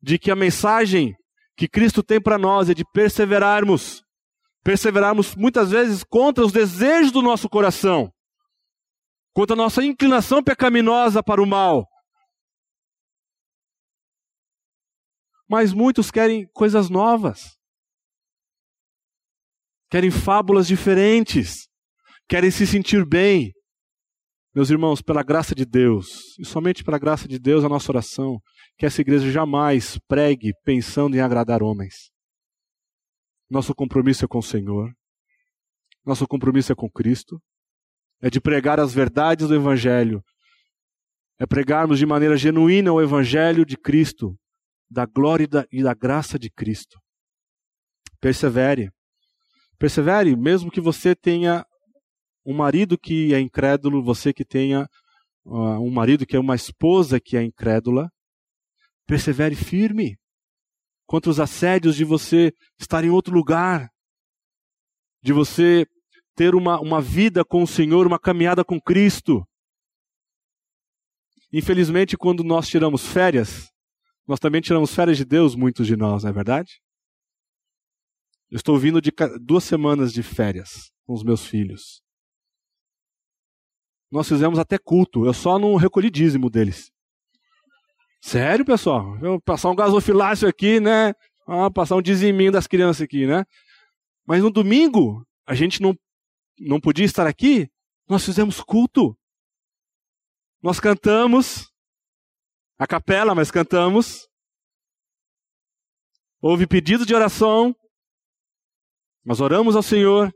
De que a mensagem que Cristo tem para nós é de perseverarmos. Perseverarmos muitas vezes contra os desejos do nosso coração, contra a nossa inclinação pecaminosa para o mal. Mas muitos querem coisas novas, querem fábulas diferentes, querem se sentir bem. Meus irmãos, pela graça de Deus, e somente pela graça de Deus, a nossa oração que essa igreja jamais pregue pensando em agradar homens. Nosso compromisso é com o Senhor. Nosso compromisso é com Cristo. É de pregar as verdades do Evangelho. É pregarmos de maneira genuína o Evangelho de Cristo, da glória e da, e da graça de Cristo. Persevere. Persevere, mesmo que você tenha um marido que é incrédulo, você que tenha uh, um marido que é uma esposa que é incrédula, Persevere firme contra os assédios de você estar em outro lugar, de você ter uma, uma vida com o Senhor, uma caminhada com Cristo. Infelizmente, quando nós tiramos férias, nós também tiramos férias de Deus, muitos de nós, não é verdade? Eu estou vindo de duas semanas de férias com os meus filhos. Nós fizemos até culto, eu só não recolhi dízimo deles. Sério, pessoal? Eu passar um gasofilácio aqui, né? Ah, passar um diziminho das crianças aqui, né? Mas no domingo, a gente não, não podia estar aqui, nós fizemos culto. Nós cantamos, a capela, mas cantamos. Houve pedido de oração, nós oramos ao Senhor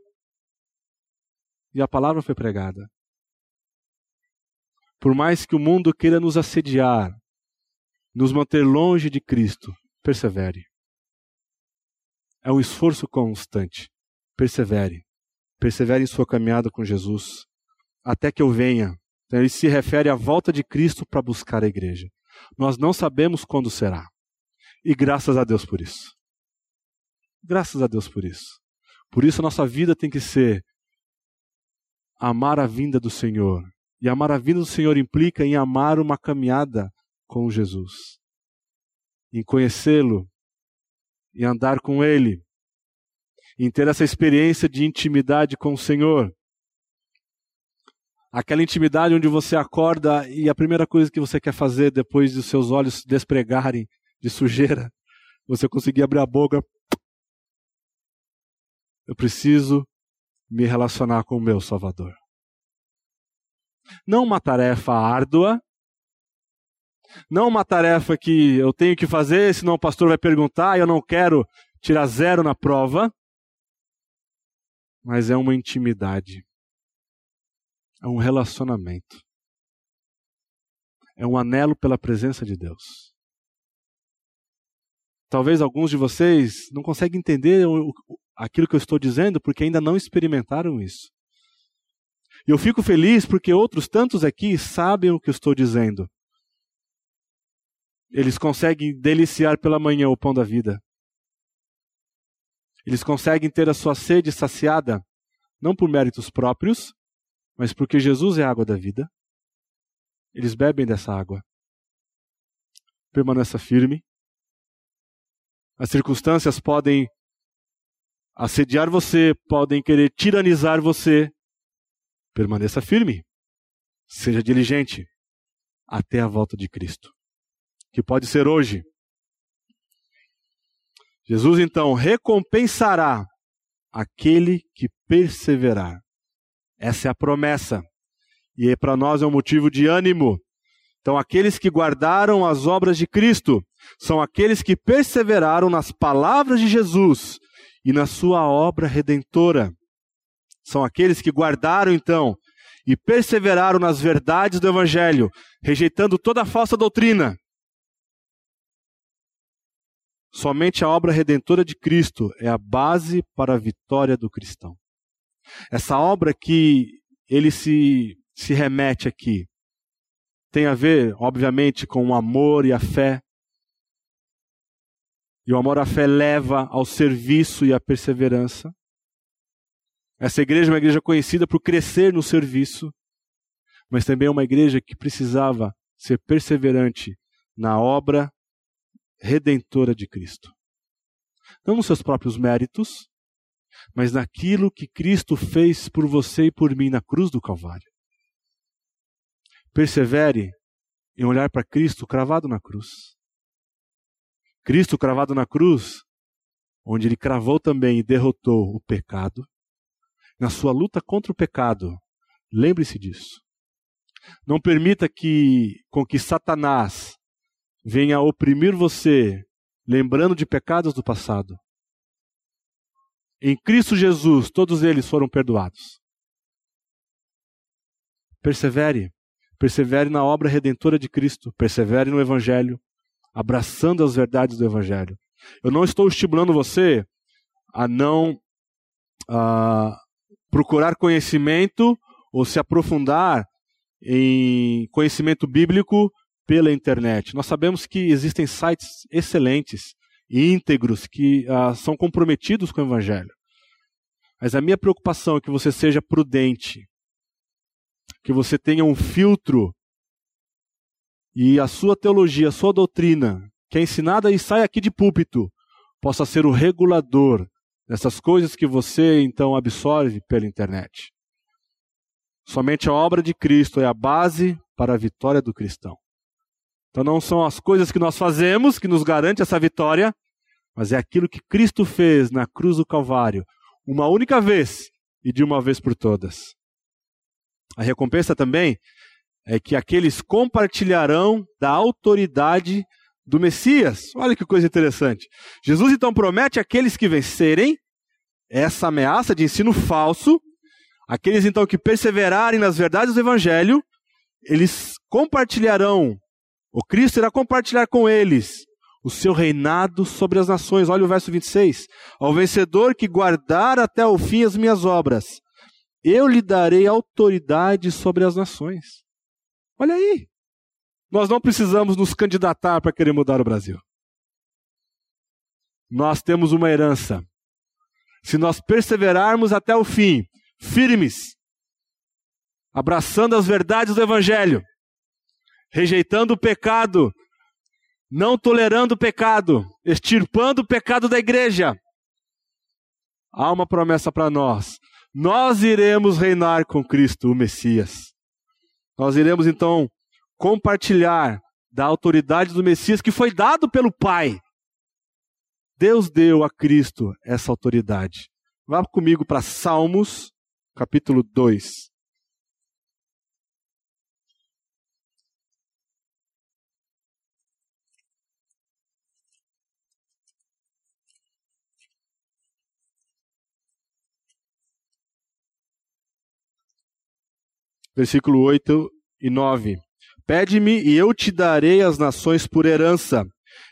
e a palavra foi pregada. Por mais que o mundo queira nos assediar, nos manter longe de Cristo, persevere. É um esforço constante. Persevere. Persevere em sua caminhada com Jesus, até que eu venha. Então, ele se refere à volta de Cristo para buscar a igreja. Nós não sabemos quando será. E graças a Deus por isso. Graças a Deus por isso. Por isso a nossa vida tem que ser amar a vinda do Senhor. E amar a vinda do Senhor implica em amar uma caminhada com Jesus, em conhecê-lo, em andar com Ele, em ter essa experiência de intimidade com o Senhor. Aquela intimidade onde você acorda e a primeira coisa que você quer fazer depois de seus olhos despregarem de sujeira, você conseguir abrir a boca. Eu preciso me relacionar com o meu Salvador. Não uma tarefa árdua, não uma tarefa que eu tenho que fazer, senão o pastor vai perguntar e eu não quero tirar zero na prova. Mas é uma intimidade. É um relacionamento. É um anelo pela presença de Deus. Talvez alguns de vocês não conseguem entender aquilo que eu estou dizendo porque ainda não experimentaram isso. E eu fico feliz porque outros tantos aqui sabem o que eu estou dizendo. Eles conseguem deliciar pela manhã o pão da vida. Eles conseguem ter a sua sede saciada, não por méritos próprios, mas porque Jesus é a água da vida. Eles bebem dessa água. Permaneça firme. As circunstâncias podem assediar você, podem querer tiranizar você. Permaneça firme. Seja diligente até a volta de Cristo que pode ser hoje. Jesus então recompensará aquele que perseverar. Essa é a promessa. E para nós é um motivo de ânimo Então, aqueles que guardaram as obras de Cristo são aqueles que perseveraram nas palavras de Jesus e na sua obra redentora. São aqueles que guardaram, então, e perseveraram nas verdades do Evangelho, rejeitando toda falsa doutrina. Somente a obra redentora de Cristo é a base para a vitória do cristão. Essa obra que ele se, se remete aqui tem a ver, obviamente, com o amor e a fé. E o amor à fé leva ao serviço e à perseverança. Essa igreja é uma igreja conhecida por crescer no serviço, mas também é uma igreja que precisava ser perseverante na obra redentora de Cristo. Não nos seus próprios méritos, mas naquilo que Cristo fez por você e por mim na cruz do Calvário. Persevere em olhar para Cristo cravado na cruz. Cristo cravado na cruz, onde ele cravou também e derrotou o pecado. Na sua luta contra o pecado, lembre-se disso. Não permita que com que Satanás venha oprimir você, lembrando de pecados do passado. Em Cristo Jesus, todos eles foram perdoados. Persevere Persevere na obra redentora de Cristo, persevere no Evangelho, abraçando as verdades do Evangelho. Eu não estou estimulando você a não procurar conhecimento ou se aprofundar em conhecimento bíblico pela internet. Nós sabemos que existem sites excelentes íntegros que uh, são comprometidos com o Evangelho. Mas a minha preocupação é que você seja prudente, que você tenha um filtro e a sua teologia, a sua doutrina, que é ensinada e sai aqui de púlpito, possa ser o regulador dessas coisas que você então absorve pela internet. Somente a obra de Cristo é a base para a vitória do cristão. Então não são as coisas que nós fazemos que nos garante essa vitória, mas é aquilo que Cristo fez na cruz do Calvário, uma única vez e de uma vez por todas. A recompensa também é que aqueles compartilharão da autoridade do Messias. Olha que coisa interessante. Jesus então promete àqueles que vencerem essa ameaça de ensino falso, aqueles então que perseverarem nas verdades do Evangelho, eles compartilharão, o Cristo irá compartilhar com eles o seu reinado sobre as nações. Olha o verso 26. Ao vencedor que guardar até o fim as minhas obras, eu lhe darei autoridade sobre as nações. Olha aí. Nós não precisamos nos candidatar para querer mudar o Brasil. Nós temos uma herança. Se nós perseverarmos até o fim, firmes, abraçando as verdades do Evangelho, rejeitando o pecado, não tolerando o pecado, extirpando o pecado da igreja, há uma promessa para nós nós iremos reinar com Cristo, o Messias. Nós iremos então compartilhar da autoridade do Messias que foi dado pelo Pai. Deus deu a Cristo essa autoridade. Vá comigo para Salmos, capítulo 2. Versículo 8 e 9. Pede-me e eu te darei as nações por herança,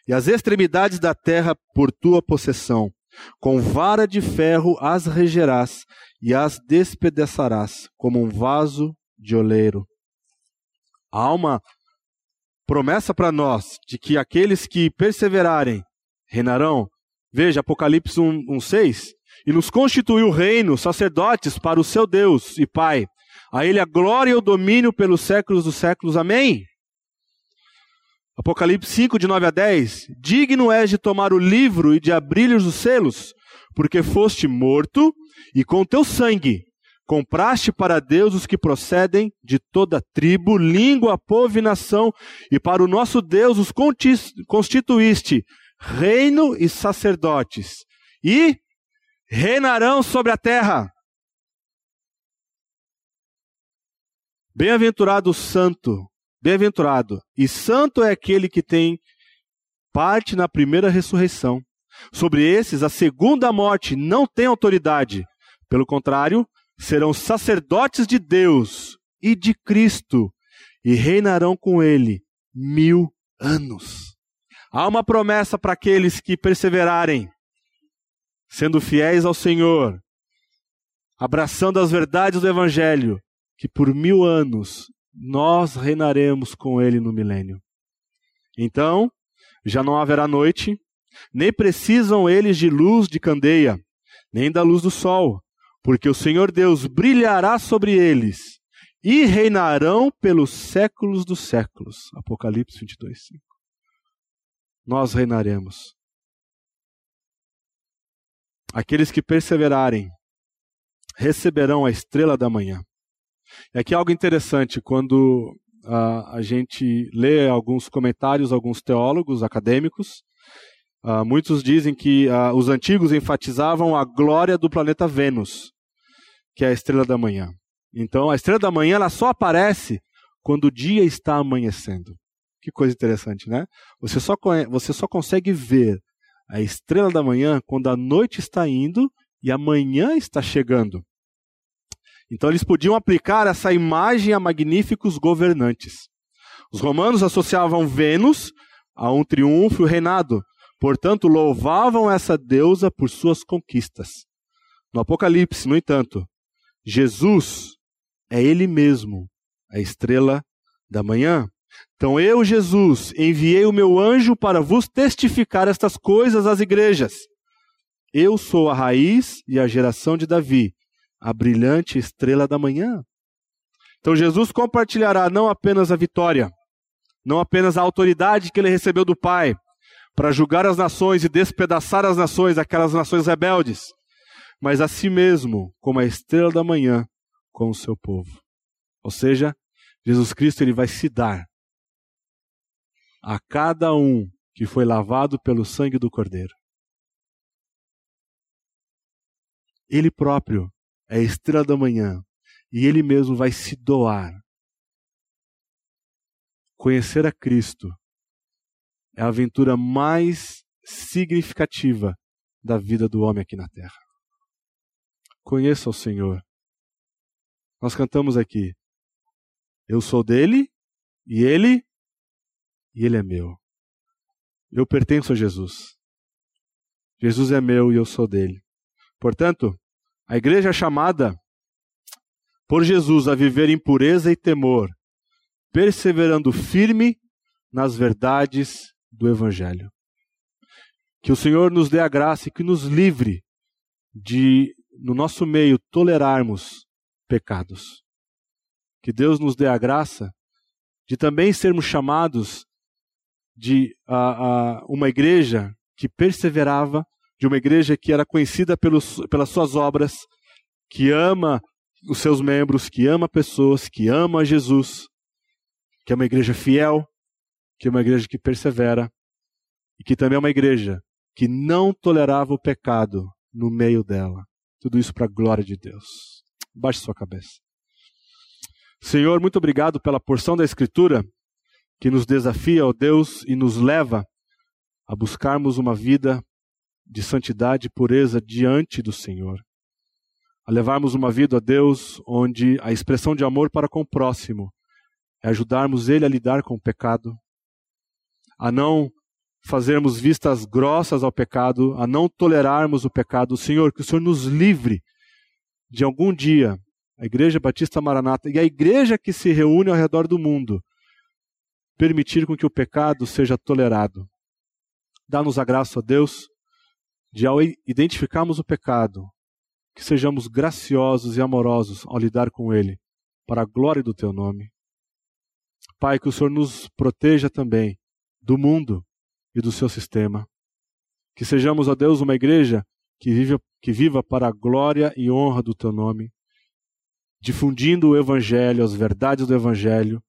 e as extremidades da terra por tua possessão. Com vara de ferro as regerás e as despedaçarás, como um vaso de oleiro. Há uma promessa para nós de que aqueles que perseverarem reinarão. Veja, Apocalipse 1, 1 6. E nos constituiu reino, sacerdotes para o seu Deus e Pai. A Ele a glória e o domínio pelos séculos dos séculos. Amém. Apocalipse 5, de 9 a 10. Digno és de tomar o livro e de abrir-lhes os selos, porque foste morto e com teu sangue compraste para Deus os que procedem de toda tribo, língua, povo e nação, e para o nosso Deus os constituíste reino e sacerdotes, e reinarão sobre a terra. Bem-aventurado o santo bem-aventurado e santo é aquele que tem parte na primeira ressurreição. Sobre esses, a segunda morte não tem autoridade. Pelo contrário, serão sacerdotes de Deus e de Cristo e reinarão com ele mil anos. Há uma promessa para aqueles que perseverarem, sendo fiéis ao Senhor, abraçando as verdades do Evangelho, que por mil anos nós reinaremos com ele no milênio. Então, já não haverá noite, nem precisam eles de luz de candeia, nem da luz do sol, porque o Senhor Deus brilhará sobre eles e reinarão pelos séculos dos séculos. Apocalipse 22, 5. Nós reinaremos. Aqueles que perseverarem receberão a estrela da manhã. E aqui é algo interessante, quando uh, a gente lê alguns comentários, alguns teólogos acadêmicos, uh, muitos dizem que uh, os antigos enfatizavam a glória do planeta Vênus, que é a estrela da manhã. Então, a estrela da manhã ela só aparece quando o dia está amanhecendo. Que coisa interessante, né? Você só, você só consegue ver a estrela da manhã quando a noite está indo e a manhã está chegando. Então eles podiam aplicar essa imagem a magníficos governantes. Os romanos associavam Vênus a um triunfo e reinado, portanto louvavam essa deusa por suas conquistas. No Apocalipse, no entanto, Jesus é ele mesmo, a estrela da manhã. Então eu, Jesus, enviei o meu anjo para vos testificar estas coisas às igrejas. Eu sou a raiz e a geração de Davi, a brilhante estrela da manhã. Então Jesus compartilhará não apenas a vitória, não apenas a autoridade que ele recebeu do Pai para julgar as nações e despedaçar as nações, aquelas nações rebeldes, mas a si mesmo como a estrela da manhã com o seu povo. Ou seja, Jesus Cristo ele vai se dar a cada um que foi lavado pelo sangue do Cordeiro. Ele próprio é a estrela da manhã, e ele mesmo vai se doar. Conhecer a Cristo é a aventura mais significativa da vida do homem aqui na terra. Conheça o Senhor. Nós cantamos aqui: Eu sou dele e ele e ele é meu. Eu pertenço a Jesus. Jesus é meu e eu sou dele. Portanto, a igreja é chamada por Jesus a viver em pureza e temor, perseverando firme nas verdades do Evangelho. Que o Senhor nos dê a graça e que nos livre de, no nosso meio, tolerarmos pecados. Que Deus nos dê a graça de também sermos chamados de uh, uh, uma igreja que perseverava de uma igreja que era conhecida pelos, pelas suas obras, que ama os seus membros, que ama pessoas, que ama Jesus, que é uma igreja fiel, que é uma igreja que persevera, e que também é uma igreja que não tolerava o pecado no meio dela. Tudo isso para a glória de Deus. Baixe sua cabeça. Senhor, muito obrigado pela porção da Escritura que nos desafia, ó Deus, e nos leva a buscarmos uma vida de santidade e pureza diante do Senhor. A levarmos uma vida a Deus onde a expressão de amor para com o próximo é ajudarmos ele a lidar com o pecado, a não fazermos vistas grossas ao pecado, a não tolerarmos o pecado. Senhor, que o Senhor nos livre de algum dia a Igreja Batista Maranata e a igreja que se reúne ao redor do mundo permitir com que o pecado seja tolerado. Dá-nos a graça, ó Deus, de ao identificarmos o pecado, que sejamos graciosos e amorosos ao lidar com ele, para a glória do teu nome. Pai, que o Senhor nos proteja também do mundo e do seu sistema. Que sejamos, ó Deus, uma igreja que que viva para a glória e honra do teu nome, difundindo o Evangelho, as verdades do Evangelho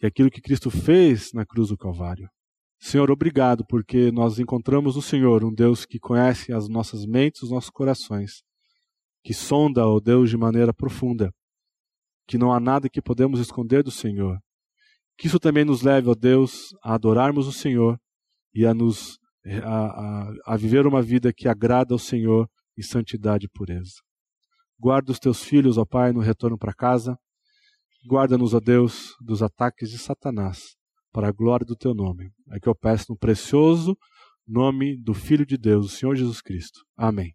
e aquilo que Cristo fez na cruz do Calvário. Senhor, obrigado, porque nós encontramos no Senhor um Deus que conhece as nossas mentes, os nossos corações, que sonda, ó Deus, de maneira profunda, que não há nada que podemos esconder do Senhor, Que isso também nos leve, ó Deus, a adorarmos o Senhor e a nos a, a, a viver uma vida que agrada ao Senhor em santidade e pureza. Guarda os teus filhos, ó Pai, no retorno para casa. Guarda-nos, ó Deus, dos ataques de Satanás, para a glória do teu nome. É que eu peço no precioso nome do Filho de Deus, o Senhor Jesus Cristo. Amém.